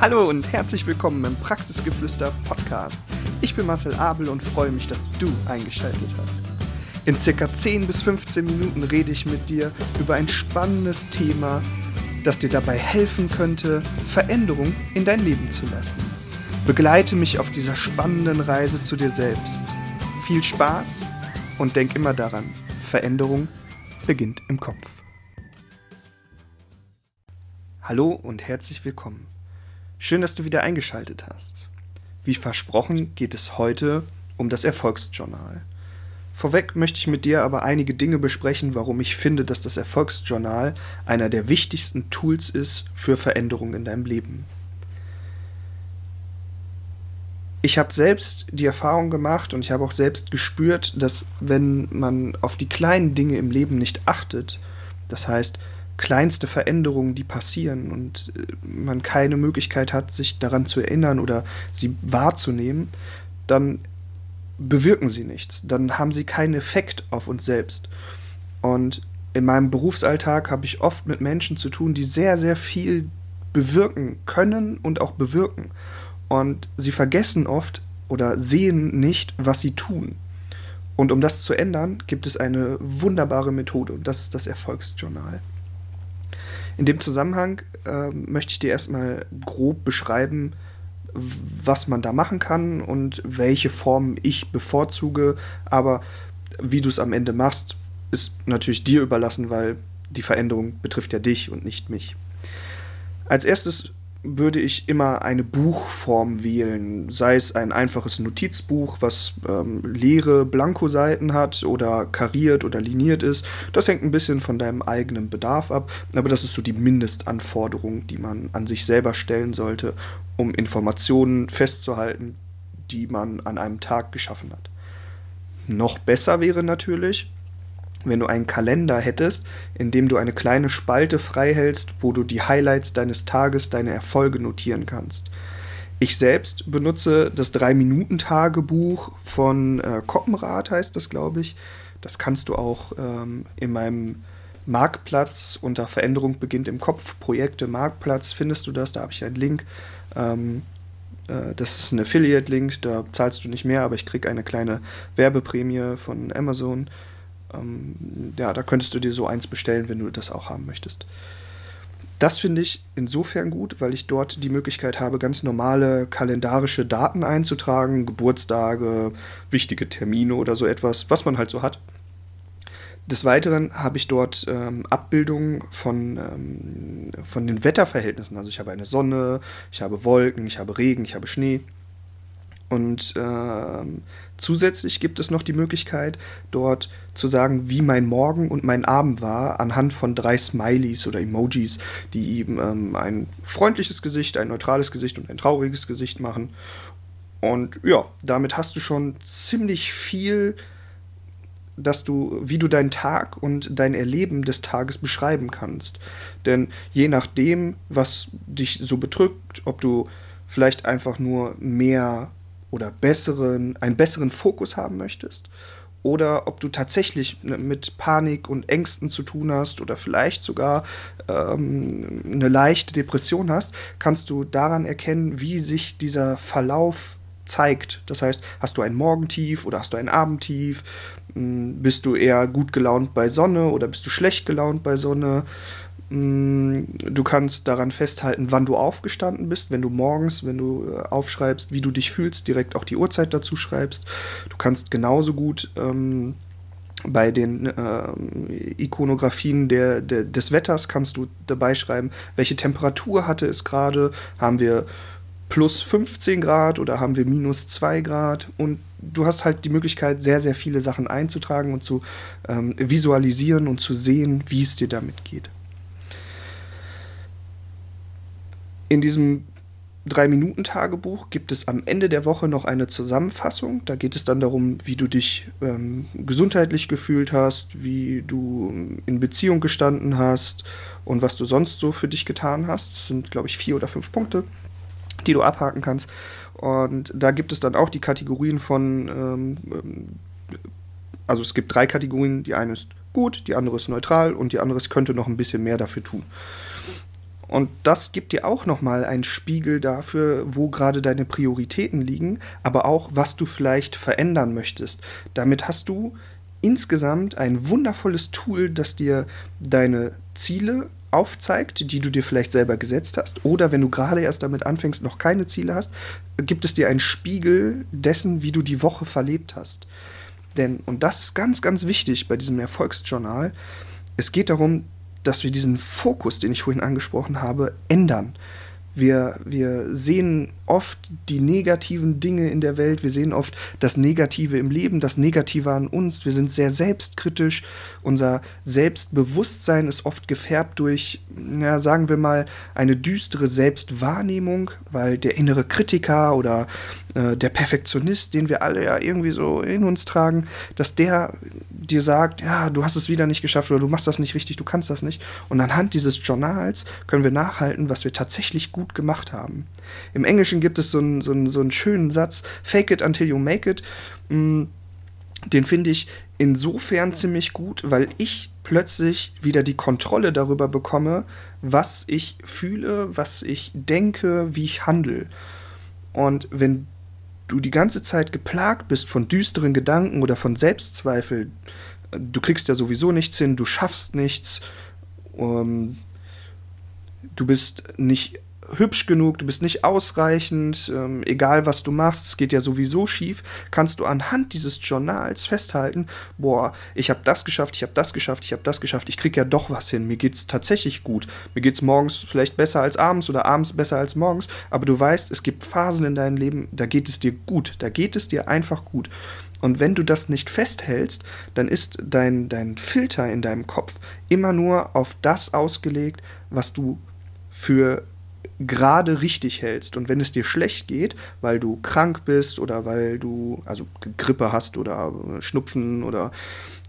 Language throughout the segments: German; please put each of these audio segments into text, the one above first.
Hallo und herzlich willkommen im Praxisgeflüster Podcast. Ich bin Marcel Abel und freue mich, dass du eingeschaltet hast. In circa 10 bis 15 Minuten rede ich mit dir über ein spannendes Thema, das dir dabei helfen könnte, Veränderung in dein Leben zu lassen. Begleite mich auf dieser spannenden Reise zu dir selbst. Viel Spaß und denk immer daran, Veränderung beginnt im Kopf. Hallo und herzlich willkommen. Schön, dass du wieder eingeschaltet hast. Wie versprochen geht es heute um das Erfolgsjournal. Vorweg möchte ich mit dir aber einige Dinge besprechen, warum ich finde, dass das Erfolgsjournal einer der wichtigsten Tools ist für Veränderungen in deinem Leben. Ich habe selbst die Erfahrung gemacht und ich habe auch selbst gespürt, dass wenn man auf die kleinen Dinge im Leben nicht achtet, das heißt kleinste Veränderungen, die passieren und äh, man keine Möglichkeit hat, sich daran zu erinnern oder sie wahrzunehmen, dann bewirken sie nichts, dann haben sie keinen Effekt auf uns selbst. Und in meinem Berufsalltag habe ich oft mit Menschen zu tun, die sehr, sehr viel bewirken können und auch bewirken. Und sie vergessen oft oder sehen nicht, was sie tun. Und um das zu ändern, gibt es eine wunderbare Methode und das ist das Erfolgsjournal. In dem Zusammenhang äh, möchte ich dir erstmal grob beschreiben, was man da machen kann und welche Formen ich bevorzuge. Aber wie du es am Ende machst, ist natürlich dir überlassen, weil die Veränderung betrifft ja dich und nicht mich. Als erstes würde ich immer eine Buchform wählen, sei es ein einfaches Notizbuch, was ähm, leere Blankoseiten hat oder kariert oder liniert ist. Das hängt ein bisschen von deinem eigenen Bedarf ab, aber das ist so die Mindestanforderung, die man an sich selber stellen sollte, um Informationen festzuhalten, die man an einem Tag geschaffen hat. Noch besser wäre natürlich, wenn du einen Kalender hättest, in dem du eine kleine Spalte freihältst, wo du die Highlights deines Tages, deine Erfolge notieren kannst. Ich selbst benutze das 3-Minuten-Tagebuch von äh, Koppenrad, heißt das, glaube ich. Das kannst du auch ähm, in meinem Marktplatz unter Veränderung beginnt im Kopf, Projekte Marktplatz, findest du das, da habe ich einen Link. Ähm, äh, das ist ein Affiliate-Link, da zahlst du nicht mehr, aber ich kriege eine kleine Werbeprämie von Amazon. Ähm, ja, da könntest du dir so eins bestellen, wenn du das auch haben möchtest. Das finde ich insofern gut, weil ich dort die Möglichkeit habe, ganz normale kalendarische Daten einzutragen, Geburtstage, wichtige Termine oder so etwas, was man halt so hat. Des Weiteren habe ich dort ähm, Abbildungen von, ähm, von den Wetterverhältnissen. Also ich habe eine Sonne, ich habe Wolken, ich habe Regen, ich habe Schnee. Und äh, zusätzlich gibt es noch die Möglichkeit, dort zu sagen, wie mein Morgen und mein Abend war, anhand von drei Smileys oder Emojis, die eben ähm, ein freundliches Gesicht, ein neutrales Gesicht und ein trauriges Gesicht machen. Und ja, damit hast du schon ziemlich viel, dass du, wie du deinen Tag und dein Erleben des Tages beschreiben kannst. Denn je nachdem, was dich so bedrückt, ob du vielleicht einfach nur mehr oder besseren, einen besseren Fokus haben möchtest oder ob du tatsächlich ne, mit Panik und Ängsten zu tun hast oder vielleicht sogar ähm, eine leichte Depression hast, kannst du daran erkennen, wie sich dieser Verlauf zeigt. Das heißt, hast du ein Morgentief oder hast du ein Abendtief? Hm, bist du eher gut gelaunt bei Sonne oder bist du schlecht gelaunt bei Sonne? Mm, du kannst daran festhalten, wann du aufgestanden bist, wenn du morgens, wenn du äh, aufschreibst, wie du dich fühlst, direkt auch die Uhrzeit dazu schreibst. Du kannst genauso gut ähm, bei den äh, Ikonografien der, der, des Wetters kannst du dabei schreiben, welche Temperatur hatte es gerade, haben wir plus 15 Grad oder haben wir minus 2 Grad und du hast halt die Möglichkeit, sehr, sehr viele Sachen einzutragen und zu ähm, visualisieren und zu sehen, wie es dir damit geht. In diesem Drei-Minuten-Tagebuch gibt es am Ende der Woche noch eine Zusammenfassung. Da geht es dann darum, wie du dich ähm, gesundheitlich gefühlt hast, wie du in Beziehung gestanden hast und was du sonst so für dich getan hast. Das sind, glaube ich, vier oder fünf Punkte, die du abhaken kannst. Und da gibt es dann auch die Kategorien von, ähm, ähm also es gibt drei Kategorien. Die eine ist gut, die andere ist neutral und die andere ist, könnte noch ein bisschen mehr dafür tun. Und das gibt dir auch nochmal einen Spiegel dafür, wo gerade deine Prioritäten liegen, aber auch, was du vielleicht verändern möchtest. Damit hast du insgesamt ein wundervolles Tool, das dir deine Ziele aufzeigt, die du dir vielleicht selber gesetzt hast. Oder wenn du gerade erst damit anfängst, noch keine Ziele hast, gibt es dir einen Spiegel dessen, wie du die Woche verlebt hast. Denn, und das ist ganz, ganz wichtig bei diesem Erfolgsjournal, es geht darum, dass wir diesen Fokus, den ich vorhin angesprochen habe, ändern. Wir, wir sehen oft die negativen Dinge in der Welt, wir sehen oft das Negative im Leben, das Negative an uns, wir sind sehr selbstkritisch, unser Selbstbewusstsein ist oft gefärbt durch, ja, sagen wir mal, eine düstere Selbstwahrnehmung, weil der innere Kritiker oder äh, der Perfektionist, den wir alle ja irgendwie so in uns tragen, dass der dir sagt, ja, du hast es wieder nicht geschafft oder du machst das nicht richtig, du kannst das nicht. Und anhand dieses Journals können wir nachhalten, was wir tatsächlich gut gemacht haben. Im Englischen gibt es so einen, so einen, so einen schönen Satz, fake it until you make it. Mm, den finde ich insofern ziemlich gut, weil ich plötzlich wieder die Kontrolle darüber bekomme, was ich fühle, was ich denke, wie ich handle. Und wenn du die ganze Zeit geplagt bist von düsteren Gedanken oder von Selbstzweifel, du kriegst ja sowieso nichts hin, du schaffst nichts, um, du bist nicht hübsch genug, du bist nicht ausreichend, ähm, egal was du machst, es geht ja sowieso schief, kannst du anhand dieses Journals festhalten, boah, ich habe das geschafft, ich habe das geschafft, ich habe das geschafft, ich krieg ja doch was hin, mir geht's tatsächlich gut, mir geht's morgens vielleicht besser als abends oder abends besser als morgens, aber du weißt, es gibt Phasen in deinem Leben, da geht es dir gut, da geht es dir einfach gut. Und wenn du das nicht festhältst, dann ist dein, dein Filter in deinem Kopf immer nur auf das ausgelegt, was du für gerade richtig hältst. Und wenn es dir schlecht geht, weil du krank bist oder weil du also Grippe hast oder Schnupfen oder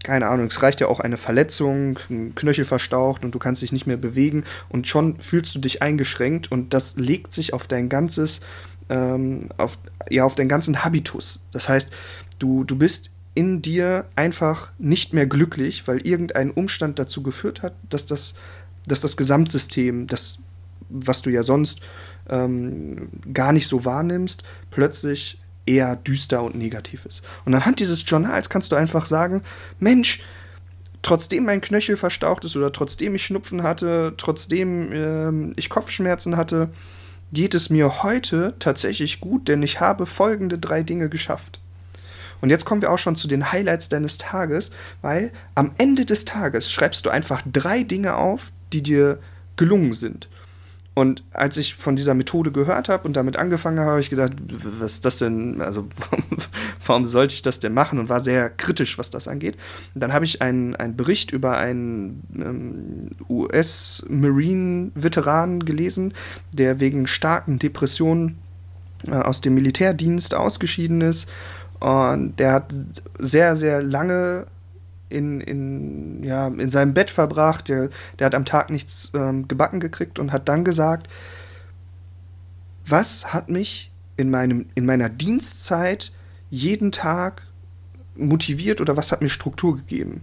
keine Ahnung, es reicht ja auch eine Verletzung, ein Knöchel verstaucht und du kannst dich nicht mehr bewegen und schon fühlst du dich eingeschränkt und das legt sich auf dein ganzes, ähm, auf, ja, auf deinen ganzen Habitus. Das heißt, du, du bist in dir einfach nicht mehr glücklich, weil irgendein Umstand dazu geführt hat, dass das, dass das Gesamtsystem, das was du ja sonst ähm, gar nicht so wahrnimmst, plötzlich eher düster und negativ ist. Und anhand dieses Journals kannst du einfach sagen, Mensch, trotzdem mein Knöchel verstaucht ist oder trotzdem ich Schnupfen hatte, trotzdem äh, ich Kopfschmerzen hatte, geht es mir heute tatsächlich gut, denn ich habe folgende drei Dinge geschafft. Und jetzt kommen wir auch schon zu den Highlights deines Tages, weil am Ende des Tages schreibst du einfach drei Dinge auf, die dir gelungen sind. Und als ich von dieser Methode gehört habe und damit angefangen habe, habe ich gedacht, was ist das denn, also warum sollte ich das denn machen und war sehr kritisch, was das angeht. Und dann habe ich einen, einen Bericht über einen ähm, US-Marine-Veteran gelesen, der wegen starken Depressionen äh, aus dem Militärdienst ausgeschieden ist. Und der hat sehr, sehr lange in, in, ja, in seinem Bett verbracht, der, der hat am Tag nichts ähm, gebacken gekriegt und hat dann gesagt, was hat mich in, meinem, in meiner Dienstzeit jeden Tag motiviert oder was hat mir Struktur gegeben?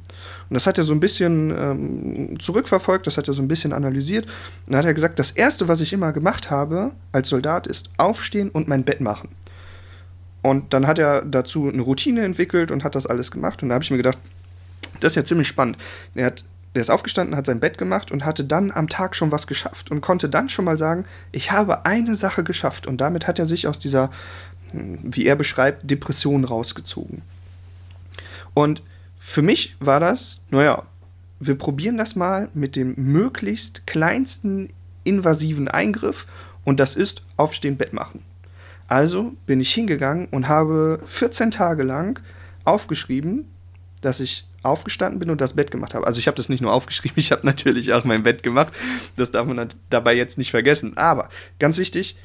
Und das hat er so ein bisschen ähm, zurückverfolgt, das hat er so ein bisschen analysiert. Und dann hat er gesagt, das Erste, was ich immer gemacht habe als Soldat, ist aufstehen und mein Bett machen. Und dann hat er dazu eine Routine entwickelt und hat das alles gemacht. Und da habe ich mir gedacht, das ist ja ziemlich spannend. Er, hat, er ist aufgestanden, hat sein Bett gemacht und hatte dann am Tag schon was geschafft und konnte dann schon mal sagen, ich habe eine Sache geschafft. Und damit hat er sich aus dieser, hm, wie er beschreibt, Depression rausgezogen. Und für mich war das, naja, wir probieren das mal mit dem möglichst kleinsten invasiven Eingriff und das ist Aufstehen, Bett machen. Also bin ich hingegangen und habe 14 Tage lang aufgeschrieben, dass ich aufgestanden bin und das Bett gemacht habe. Also ich habe das nicht nur aufgeschrieben, ich habe natürlich auch mein Bett gemacht. Das darf man dabei jetzt nicht vergessen. Aber ganz wichtig,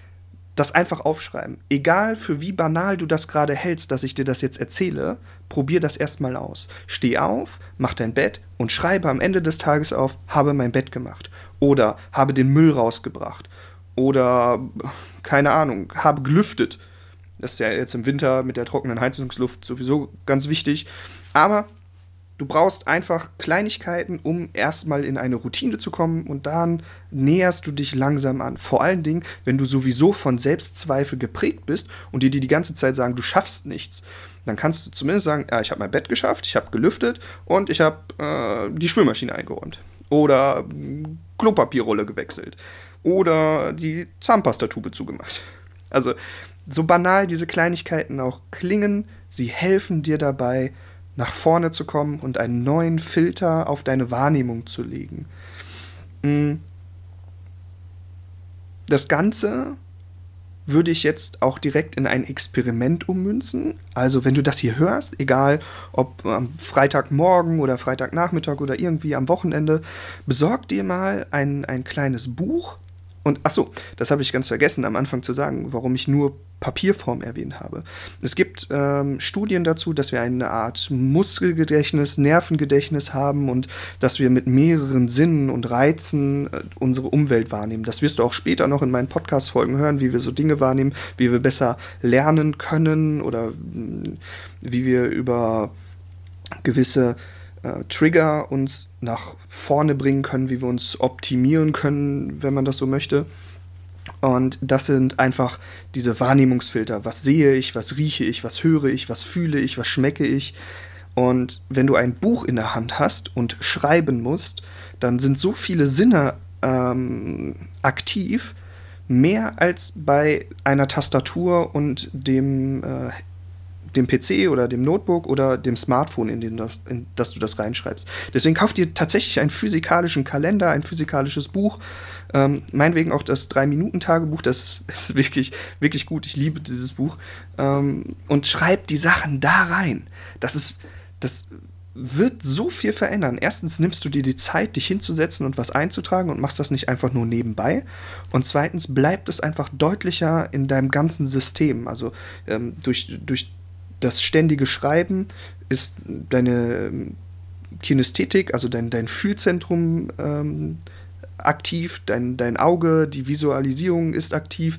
das einfach aufschreiben. Egal für wie banal du das gerade hältst, dass ich dir das jetzt erzähle, probier das erstmal aus. Steh auf, mach dein Bett und schreibe am Ende des Tages auf, habe mein Bett gemacht. Oder habe den Müll rausgebracht. Oder, keine Ahnung, habe gelüftet. Das ist ja jetzt im Winter mit der trockenen Heizungsluft sowieso ganz wichtig. Aber Du brauchst einfach Kleinigkeiten, um erstmal in eine Routine zu kommen und dann näherst du dich langsam an. Vor allen Dingen, wenn du sowieso von Selbstzweifel geprägt bist und dir die die ganze Zeit sagen, du schaffst nichts, dann kannst du zumindest sagen, ja, ich habe mein Bett geschafft, ich habe gelüftet und ich habe äh, die Spülmaschine eingeräumt oder Klopapierrolle gewechselt oder die Zahnpastatube zugemacht. Also so banal diese Kleinigkeiten auch klingen, sie helfen dir dabei, nach vorne zu kommen und einen neuen Filter auf deine Wahrnehmung zu legen. Mm. Das Ganze würde ich jetzt auch direkt in ein Experiment ummünzen. Also wenn du das hier hörst, egal ob am Freitagmorgen oder Freitagnachmittag oder irgendwie am Wochenende, besorg dir mal ein, ein kleines Buch und ach so, das habe ich ganz vergessen am Anfang zu sagen, warum ich nur Papierform erwähnt habe. Es gibt ähm, Studien dazu, dass wir eine Art Muskelgedächtnis, Nervengedächtnis haben und dass wir mit mehreren Sinnen und Reizen äh, unsere Umwelt wahrnehmen. Das wirst du auch später noch in meinen Podcast-Folgen hören, wie wir so Dinge wahrnehmen, wie wir besser lernen können oder mm, wie wir über gewisse äh, Trigger uns nach vorne bringen können, wie wir uns optimieren können, wenn man das so möchte. Und das sind einfach diese Wahrnehmungsfilter. Was sehe ich, was rieche ich, was höre ich, was fühle ich, was schmecke ich. Und wenn du ein Buch in der Hand hast und schreiben musst, dann sind so viele Sinne ähm, aktiv, mehr als bei einer Tastatur und dem äh, dem PC oder dem Notebook oder dem Smartphone, in, den das, in das du das reinschreibst. Deswegen kauf dir tatsächlich einen physikalischen Kalender, ein physikalisches Buch. Ähm, meinetwegen auch das Drei-Minuten-Tagebuch, das ist wirklich, wirklich gut. Ich liebe dieses Buch. Ähm, und schreib die Sachen da rein. Das ist, das wird so viel verändern. Erstens nimmst du dir die Zeit, dich hinzusetzen und was einzutragen und machst das nicht einfach nur nebenbei. Und zweitens bleibt es einfach deutlicher in deinem ganzen System. Also ähm, durch, durch das ständige Schreiben ist deine ähm, Kinästhetik, also dein, dein Fühlzentrum ähm, aktiv, dein, dein Auge, die Visualisierung ist aktiv,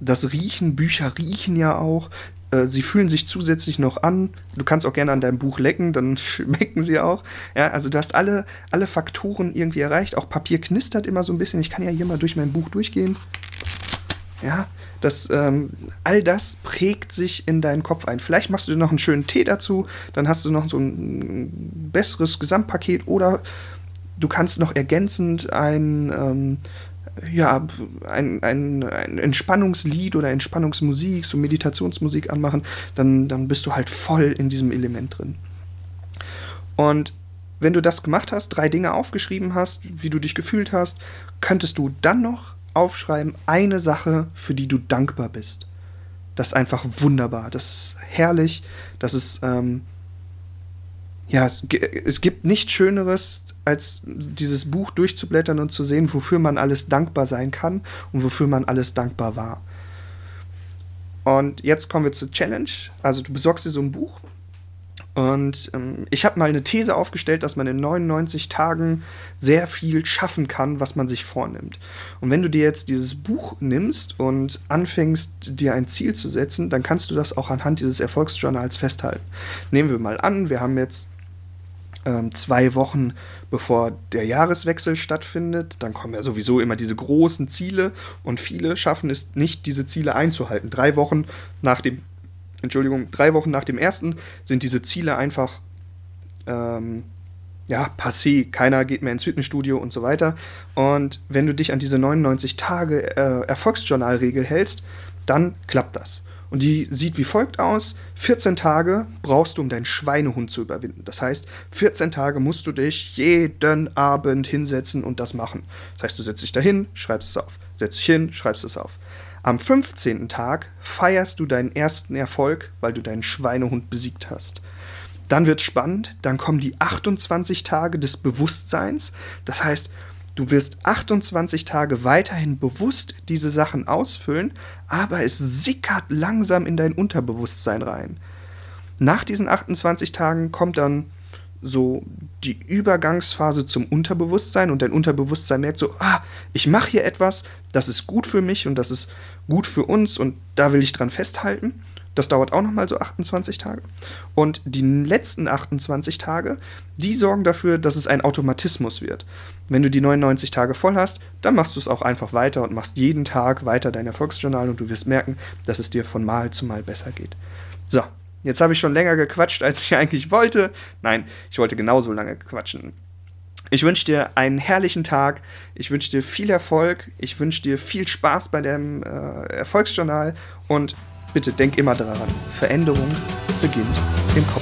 das Riechen, Bücher riechen ja auch, äh, sie fühlen sich zusätzlich noch an. Du kannst auch gerne an deinem Buch lecken, dann schmecken sie auch. Ja, also du hast alle, alle Faktoren irgendwie erreicht. Auch Papier knistert immer so ein bisschen. Ich kann ja hier mal durch mein Buch durchgehen. Ja, das, ähm, all das prägt sich in deinen Kopf ein. Vielleicht machst du dir noch einen schönen Tee dazu, dann hast du noch so ein besseres Gesamtpaket oder du kannst noch ergänzend ein, ähm, ja, ein, ein, ein, Entspannungslied oder Entspannungsmusik, so Meditationsmusik anmachen, dann, dann bist du halt voll in diesem Element drin. Und wenn du das gemacht hast, drei Dinge aufgeschrieben hast, wie du dich gefühlt hast, könntest du dann noch aufschreiben, eine Sache, für die du dankbar bist. Das ist einfach wunderbar, das ist herrlich, das ist, ähm, ja, es, es gibt nichts Schöneres, als dieses Buch durchzublättern und zu sehen, wofür man alles dankbar sein kann und wofür man alles dankbar war. Und jetzt kommen wir zur Challenge. Also du besorgst dir so ein Buch und ähm, ich habe mal eine These aufgestellt, dass man in 99 Tagen sehr viel schaffen kann, was man sich vornimmt. Und wenn du dir jetzt dieses Buch nimmst und anfängst, dir ein Ziel zu setzen, dann kannst du das auch anhand dieses Erfolgsjournals festhalten. Nehmen wir mal an, wir haben jetzt ähm, zwei Wochen bevor der Jahreswechsel stattfindet. Dann kommen ja sowieso immer diese großen Ziele und viele schaffen es nicht, diese Ziele einzuhalten. Drei Wochen nach dem Entschuldigung, drei Wochen nach dem ersten sind diese Ziele einfach ähm, ja, passé. Keiner geht mehr ins Fitnessstudio und so weiter. Und wenn du dich an diese 99 Tage äh, Erfolgsjournalregel hältst, dann klappt das. Und die sieht wie folgt aus. 14 Tage brauchst du, um deinen Schweinehund zu überwinden. Das heißt, 14 Tage musst du dich jeden Abend hinsetzen und das machen. Das heißt, du setzt dich dahin, schreibst es auf. Setzt dich hin, schreibst es auf. Am 15. Tag feierst du deinen ersten Erfolg, weil du deinen Schweinehund besiegt hast. Dann wird spannend, dann kommen die 28 Tage des Bewusstseins. Das heißt, du wirst 28 Tage weiterhin bewusst diese Sachen ausfüllen, aber es sickert langsam in dein Unterbewusstsein rein. Nach diesen 28 Tagen kommt dann so die Übergangsphase zum Unterbewusstsein und dein Unterbewusstsein merkt so, ah, ich mache hier etwas, das ist gut für mich und das ist gut für uns und da will ich dran festhalten. Das dauert auch nochmal so 28 Tage. Und die letzten 28 Tage, die sorgen dafür, dass es ein Automatismus wird. Wenn du die 99 Tage voll hast, dann machst du es auch einfach weiter und machst jeden Tag weiter dein Erfolgsjournal und du wirst merken, dass es dir von Mal zu Mal besser geht. So, jetzt habe ich schon länger gequatscht, als ich eigentlich wollte. Nein, ich wollte genauso lange quatschen. Ich wünsche dir einen herrlichen Tag. Ich wünsche dir viel Erfolg. Ich wünsche dir viel Spaß bei dem äh, Erfolgsjournal. Und bitte denk immer daran, Veränderung beginnt im Kopf.